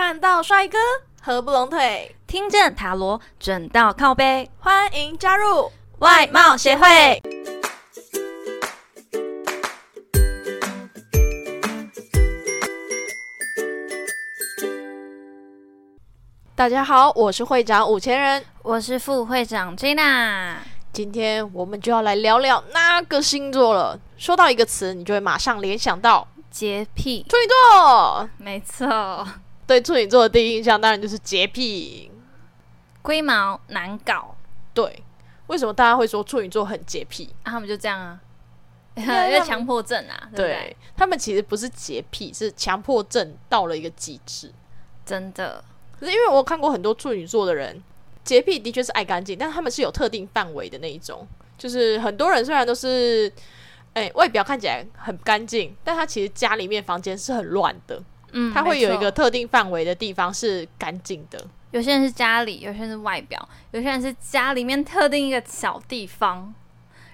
看到帅哥合不拢腿，听见塔罗准到靠背，欢迎加入外貌协会。大家好，我是会长五千人，我是副会长 Jina。今天我们就要来聊聊那个星座了。说到一个词，你就会马上联想到洁癖，处女座。没错，对处女座的第一印象当然就是洁癖。龟毛难搞，对，为什么大家会说处女座很洁癖？啊，他们就这样啊，因为他们为强迫症啊，对他们其实不是洁癖，是强迫症到了一个极致。真的，可是因为我看过很多处女座的人，洁癖的确是爱干净，但他们是有特定范围的那一种。就是很多人虽然都是，哎、外表看起来很干净，但他其实家里面房间是很乱的。嗯，他会有一个特定范围的地方是干净的。有些人是家里，有些人是外表，有些人是家里面特定一个小地方，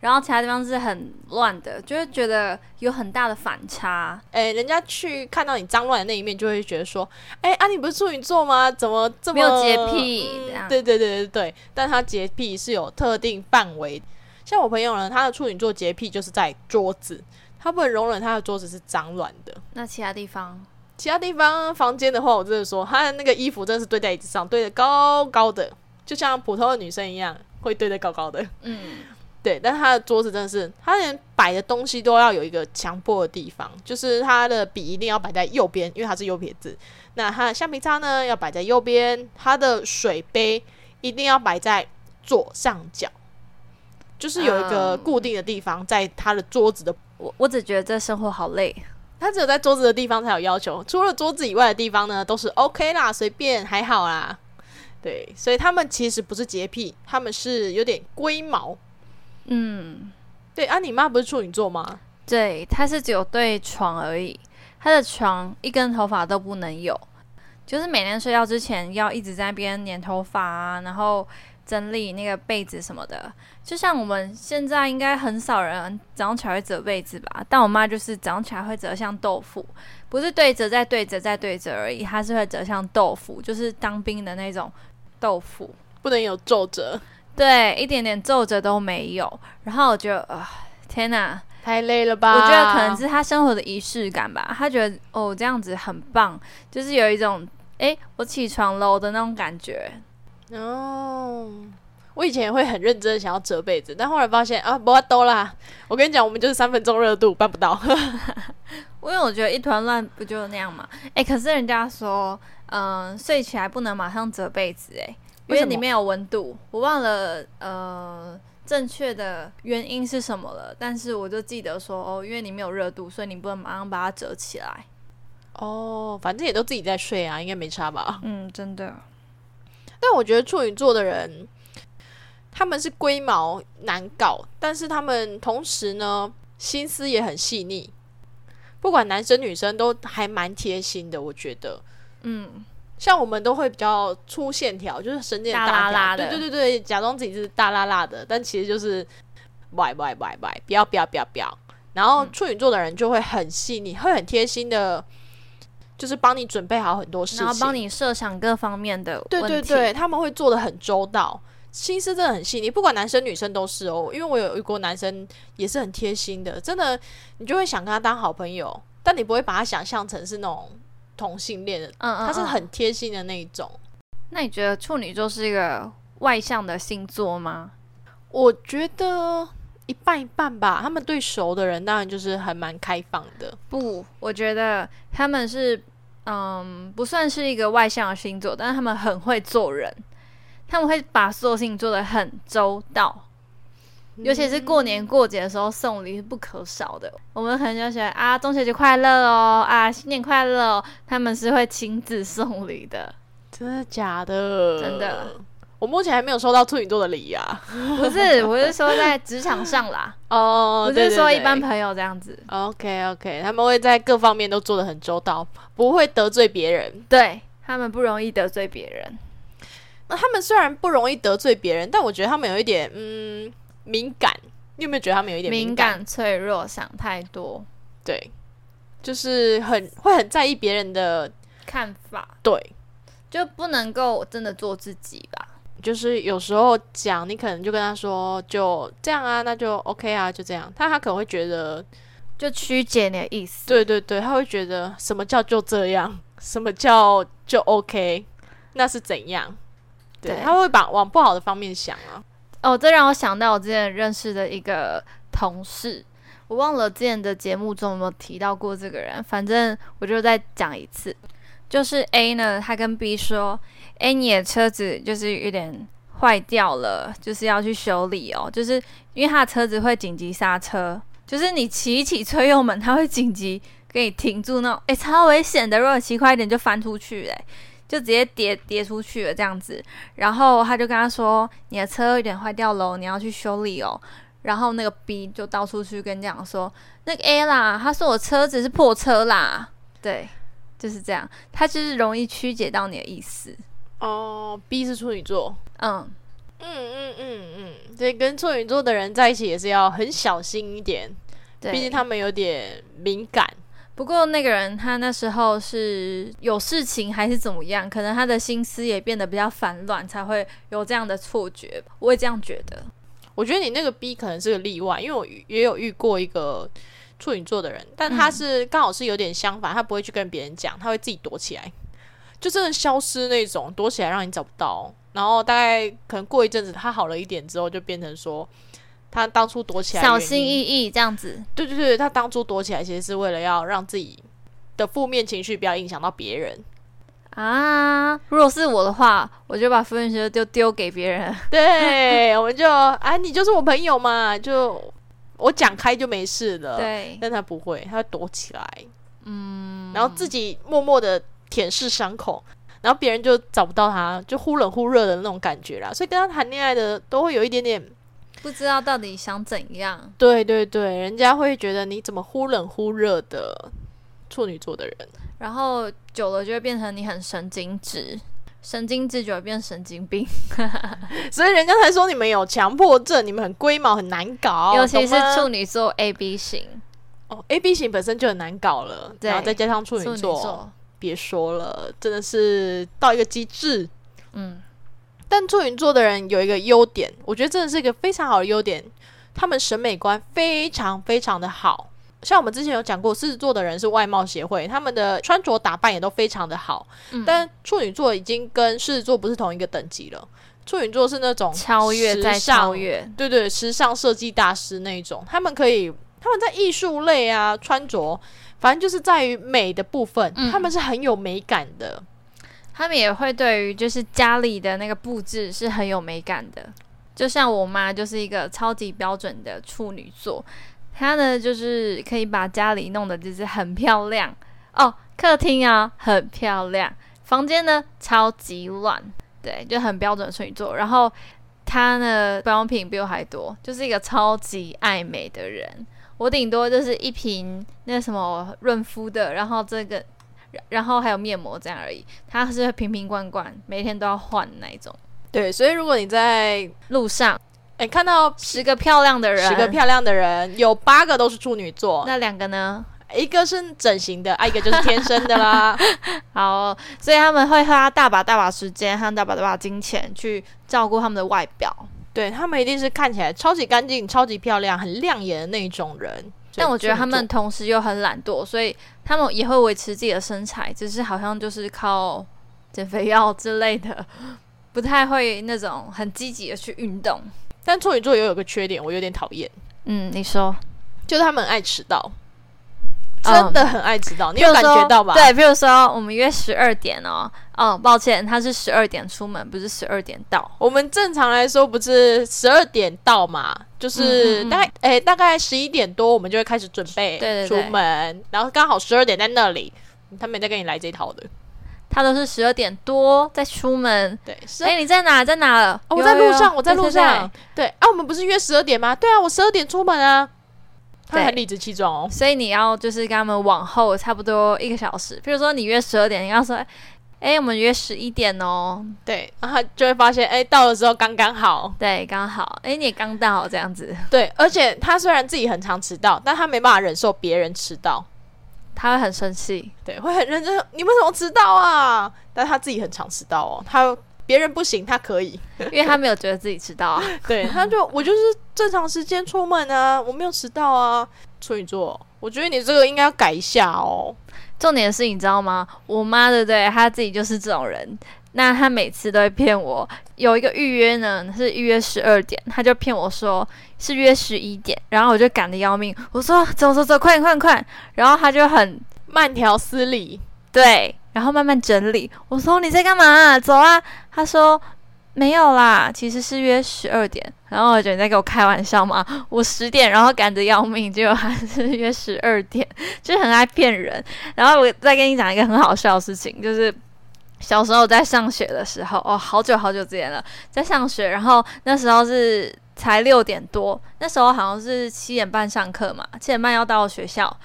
然后其他地方是很乱的，就会觉得有很大的反差。哎、人家去看到你脏乱的那一面，就会觉得说，哎、啊，你不是处女座吗？怎么这么没有洁癖嗯对对对对对，但他洁癖是有特定范围。像我朋友呢，他的处女座洁癖就是在桌子，他不能容忍他的桌子是脏乱的。那其他地方，其他地方房间的话，我真的说，他的那个衣服真的是堆在椅子上，堆得高高的，就像普通的女生一样，会堆得高高的。嗯，对，但他的桌子真的是，他连摆的东西都要有一个强迫的地方，就是他的笔一定要摆在右边，因为他是右撇子。那他的橡皮擦呢要摆在右边，他的水杯一定要摆在左上角，就是有一个嗯固定的地方在他的桌子的。我我只觉得这生活好累。他只有在桌子的地方才有要求，除了桌子以外的地方呢，都是 OK 啦，随便还好啦。对，所以他们其实不是洁癖，他们是有点龟毛。嗯，对啊，你妈不是处女座吗？对，他是只有对床而已，他的床一根头发都不能有，就是每天睡觉之前要一直在那边粘头发啊，然后整理那个被子什么的。就像我们现在应该很少人早上起来会折被子吧，但我妈就是早上起来会折像豆腐，不是对折再对折再对折而已，她是会折像豆腐，就是当兵的那种豆腐。不能有皱褶，对，一点点皱褶都没有。然后我觉得，啊、天哪！太累了吧？我觉得可能是他生活的仪式感吧。他觉得哦，这样子很棒，就是有一种诶，我起床喽的那种感觉。哦。我以前也会很认真想要折被子，但后来发现啊，不要兜啦。我跟你讲，我们就是三分钟热度，办不到。因为我觉得一团乱不就那样嘛？诶，可是人家说，嗯、睡起来不能马上折被子，哎，因为里面有温度。我忘了呃正确的原因是什么了，但是我就记得说，哦，因为里面有热度，所以你不能马上把它折起来。哦，反正也都自己在睡啊，应该没差吧？嗯，真的。但我觉得处女座的人，他们是龟毛难搞，但是他们同时呢，心思也很细腻。不管男生女生都还蛮贴心的，我觉得。嗯，像我们都会比较粗线条，就是神经大拉拉的对对对对，假装自己是大拉拉的，但其实就是歪歪歪歪，不要不要不要不要。然后嗯处女座的人就会很细腻，会很贴心的，就是帮你准备好很多事情，然后帮你设想各方面的对。对对，他们会做的很周到，心思真的很细腻，不管男生女生都是哦。因为我有遇过男生也是很贴心的，真的，你就会想跟他当好朋友，但你不会把他想象成是那种同性恋的，嗯嗯，他是嗯很贴心的那一种。那你觉得处女座是一个外向的星座吗？我觉得一半一半吧，他们对熟的人当然就是还蛮开放的。不，我觉得他们是，嗯，不算是一个外向的星座，但是他们很会做人，他们会把所有事情做得很周到。尤其是过年过节的时候，送礼是不可少的。我们可能就写啊，中秋节快乐哦，啊，新年快乐哦，他们是会亲自送礼的。真的假的？真的，我目前还没有收到处女座的礼啊。不是，我是说在职场上啦，哦不是说一般朋友这样子。OK OK，他们会在各方面都做的很周到，不会得罪别人。对他们不容易得罪别人。那他们虽然不容易得罪别人，但我觉得他们有一点嗯敏感。你有没有觉得他们有一点敏感？感、脆弱、想太多，对，就是很会很在意别人的看法，对，就不能够真的做自己吧。就是有时候讲，你可能就跟他说就这样啊，那就 OK 啊，就这样。他他可能会觉得，就曲解你的意思。对对对，他会觉得什么叫就这样，什么叫就 OK，那是怎样？对，对他会把往不好的方面想啊。哦，这让我想到我之前认识的一个同事，我忘了之前的节目中有没有提到过这个人，反正我就再讲一次。就是 A 呢，他跟 B 说：“哎，你的车子就是有点坏掉了，就是要去修理哦。就是因为他的车子会紧急刹车，就是你骑一骑催油门，它会紧急给你停住那种，哎，超危险的。如果骑快一点，就翻出去嘞。”就直接跌跌出去了这样子，然后他就跟他说：“你的车有点坏掉喽，你要去修理哦。”然后那个 B 就到处去跟讲说：“那个 A 啦，他说我车子是破车啦。”对，就是这样，他就是容易曲解到你的意思。哦，B 是处女座，嗯，嗯嗯嗯嗯，所以跟处女座的人在一起也是要很小心一点，对，毕竟他们有点敏感。不过那个人他那时候是有事情还是怎么样，可能他的心思也变得比较烦乱，才会有这样的错觉。我也这样觉得。我觉得你那个 B 可能是个例外，因为我也有遇过一个处女座的人，但他是刚好是有点相反，他不会去跟别人讲，他会自己躲起来，就真的消失那种，躲起来让你找不到。然后大概可能过一阵子，他好了一点之后，就变成说。他当初躲起来，小心翼翼这样子。对对对，他当初躲起来其实是为了要让自己的负面情绪不要影响到别人啊。如果是我的话，我就把负面情绪就丢给别人。对，我们就啊，你就是我朋友嘛，就我讲开就没事了。对，但他不会，他会躲起来，嗯，然后自己默默的舔舐伤口，然后别人就找不到他，就忽冷忽热的那种感觉啦。所以跟他谈恋爱的都会有一点点。不知道到底想怎样？对对对，人家会觉得你怎么忽冷忽热的处女座的人，然后久了就会变成你很神经质，神经质就会变神经病，所以人家才说你们有强迫症，你们很龟毛，很难搞，尤其是处女座 A B 型哦，A B 型本身就很难搞了，然后再加上处女座，别说了，真的是到一个极致，嗯。但处女座的人有一个优点，我觉得真的是一个非常好的优点，他们审美观非常非常的好。像我们之前有讲过，狮子座的人是外貌协会，他们的穿着打扮也都非常的好。但处女座已经跟狮子座不是同一个等级了，处女座是那种超越在超越，对对，时尚设计大师那种，他们可以他们在艺术类啊穿着，反正就是在于美的部分，他们是很有美感的。他们也会对于就是家里的那个布置是很有美感的，就像我妈就是一个超级标准的处女座，她呢就是可以把家里弄得就是很漂亮哦，客厅啊很漂亮，房间呢超级乱，对，就很标准的处女座。然后她呢保养品比我还多，就是一个超级爱美的人，我顶多就是一瓶那什么润肤的，然后这个。然后还有面膜这样而已，它是瓶瓶罐罐，每天都要换那一种。对，所以如果你在路上，哎，看到十个漂亮的人，十个漂亮的人，有八个都是处女座，那两个呢？一个是整形的，啊，一个就是天生的啦。好，所以他们会花大把大把时间和大把大把金钱去照顾他们的外表。对他们一定是看起来超级干净、超级漂亮、很亮眼的那种人。但我觉得他们同时又很懒惰，所以他们也会维持自己的身材，只是好像就是靠减肥药之类的，不太会那种很积极的去运动。但处女座也有个缺点，我有点讨厌。嗯，你说，就是他们爱迟到。真的很爱迟到，你有感觉到吧？对，比如说我们约十二点哦，哦，抱歉，他是十二点出门，不是十二点到。我们正常来说不是十二点到嘛，就是大概诶，大概十一点多我们就会开始准备出门，然后刚好十二点在那里，他没在跟你来这套的，他都是十二点多再出门。对，哎，你在哪？在哪？我在路上，我在路上。对啊，我们不是约十二点吗？对啊，我十二点出门啊。他很理直气壮哦，所以你要就是跟他们往后差不多一个小时。比如说你约十二点，你要说，哎，我们约十一点哦。对，然后就会发现，哎，到的时候刚刚好。对，刚好。哎，你也刚到这样子。对，而且他虽然自己很常迟到，但他没办法忍受别人迟到。他会很生气，对，会很认真。你为什么迟到啊？但他自己很常迟到哦，他别人不行，他可以，因为他没有觉得自己迟到啊。对，他就我就是正常时间出门啊，我没有迟到啊。处女座，我觉得你这个应该要改一下哦。重点是，你知道吗？我妈对不对？她自己就是这种人。那她每次都会骗我，有一个预约呢是预约十二点，她就骗我说是约十一点，然后我就赶得要命。我说走走走，快点快点快！然后她就很慢条斯理，对，然后慢慢整理。我说你在干嘛？走啊！他说。没有啦，其实是约十二点。然后我觉得你在给我开玩笑嘛，我十点然后赶着要命，结果还是约十二点，就很爱骗人。然后我再跟你讲一个很好笑的事情，就是小时候在上学的时候，哦，好久好久之前了，在上学，然后那时候是才六点多，那时候好像是七点半上课嘛，七点半要到学校，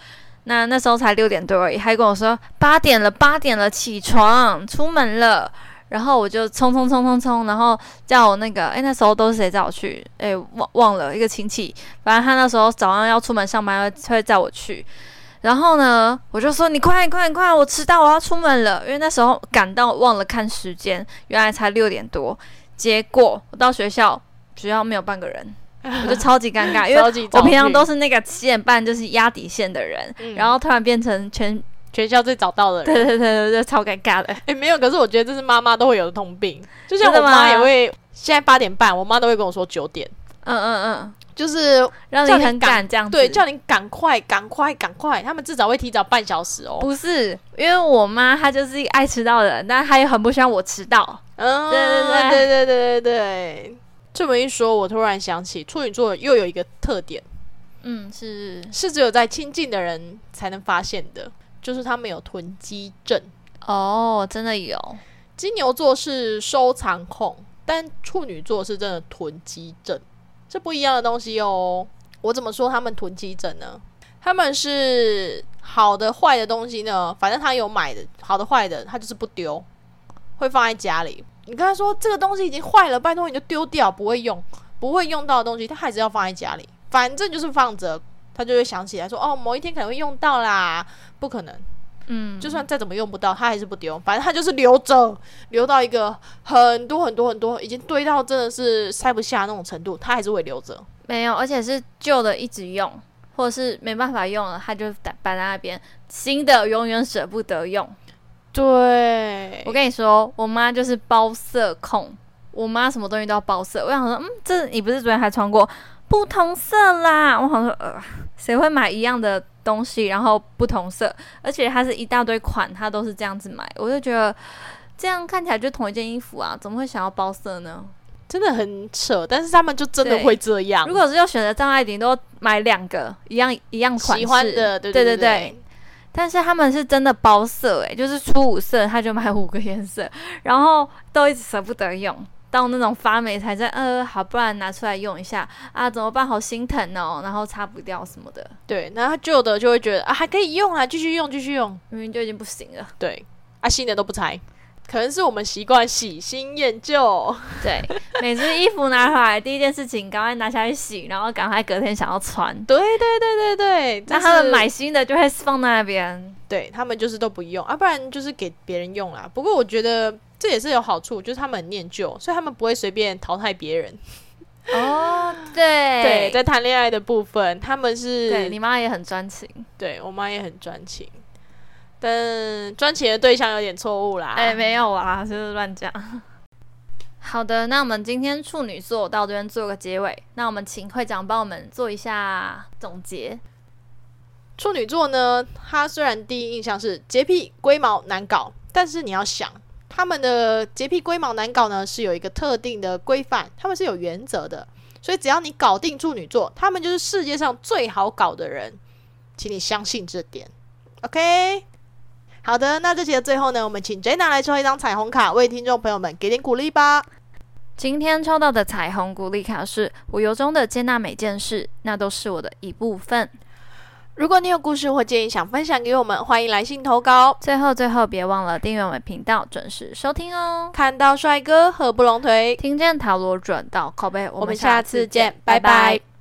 那那时候才六点多而已，还跟我说八点了，八点了，起床，出门了。然后我就冲冲冲冲冲，然后叫我那个，哎，那时候都是谁载我去？哎，忘忘了一个亲戚，反正他那时候早上要出门上班，会会载我去。然后呢，我就说你快快快，我迟到，我要出门了。因为那时候赶到忘了看时间，原来才六点多。结果我到学校，学校没有半个人，我就超级尴尬，因为我平常都是那个七点半就是压底线的人，然后突然变成全。全校最早到的人，对对对对对，超尴尬的。哎，没有，可是我觉得这是妈妈都会有的通病，就像我妈也会，现在八点半，我妈都会跟我说九点。嗯嗯嗯，就是让你很赶这样子，对，叫你赶快赶快赶快，他们至少会提早半小时哦。不是，因为我妈她就是一个爱迟到的人，但她也很不希望我迟到。嗯，对对对对对对对对。这么一说，我突然想起处女座又有一个特点，嗯，是是只有在亲近的人才能发现的。就是他们有囤积症哦，真的有。金牛座是收藏控，但处女座是真的囤积症，这不一样的东西哦。我怎么说他们囤积症呢？他们是好的坏的东西呢，反正他有买的好的坏的，他就是不丢，会放在家里。你跟他说这个东西已经坏了，拜托你就丢掉，不会用，不会用到的东西，他还是要放在家里，反正就是放着。他就会想起来说：“哦，某一天可能会用到啦，不可能，嗯，就算再怎么用不到，他还是不丢，反正他就是留着，留到一个很多很多很多，已经堆到真的是塞不下那种程度，他还是会留着。没有，而且是旧的一直用，或者是没办法用了，他就摆摆在那边，新的永远舍不得用。对，我跟你说，我妈就是包色控，我妈什么东西都要包色。我想说，嗯，这你不是昨天还穿过？”不同色啦，我好像说，呃，谁会买一样的东西，然后不同色，而且它是一大堆款，它都是这样子买，我就觉得这样看起来就同一件衣服啊，怎么会想要包色呢？真的很扯，但是他们就真的会这样。如果是要选择张爱玲，都买两个一样一样款喜欢的，对对对对。但是他们是真的包色，诶，就是出五色，他就买五个颜色，然后都一直舍不得用。到那种发霉才在，呃，好，不然拿出来用一下啊？怎么办？好心疼哦，然后擦不掉什么的。对，然后旧的就会觉得啊，还可以用啊，继续用，继续用，明明就已经不行了。对，啊，新的都不拆，可能是我们习惯喜新厌旧。对，每次衣服拿回来，第一件事情赶快拿下去洗，然后赶快隔天想要穿。对对对对对，那他们买新的就会放在那边，对他们就是都不用啊，不然就是给别人用啦。不过我觉得。这也是有好处，就是他们很念旧，所以他们不会随便淘汰别人。哦，对对，在谈恋爱的部分，他们是对你妈也很专情，对我妈也很专情，但专情的对象有点错误啦。哎，没有啊，就是乱讲。好的，那我们今天处女座到这边做个结尾，那我们请会长帮我们做一下总结。处女座呢，他虽然第一印象是洁癖、龟毛、难搞，但是你要想。他们的洁癖龟毛难搞呢，是有一个特定的规范，他们是有原则的，所以只要你搞定处女座，他们就是世界上最好搞的人，请你相信这点。OK，好的，那这期的最后呢，我们请 Jenna 来抽一张彩虹卡，为听众朋友们给点鼓励吧。今天抽到的彩虹鼓励卡是：我由衷的接纳每件事，那都是我的一部分。如果你有故事或建议想分享给我们，欢迎来信投稿。最后，最后别忘了订阅我们频道，准时收听哦。看到帅哥合不拢腿，听见塔罗转到靠背，我们下次见，拜拜。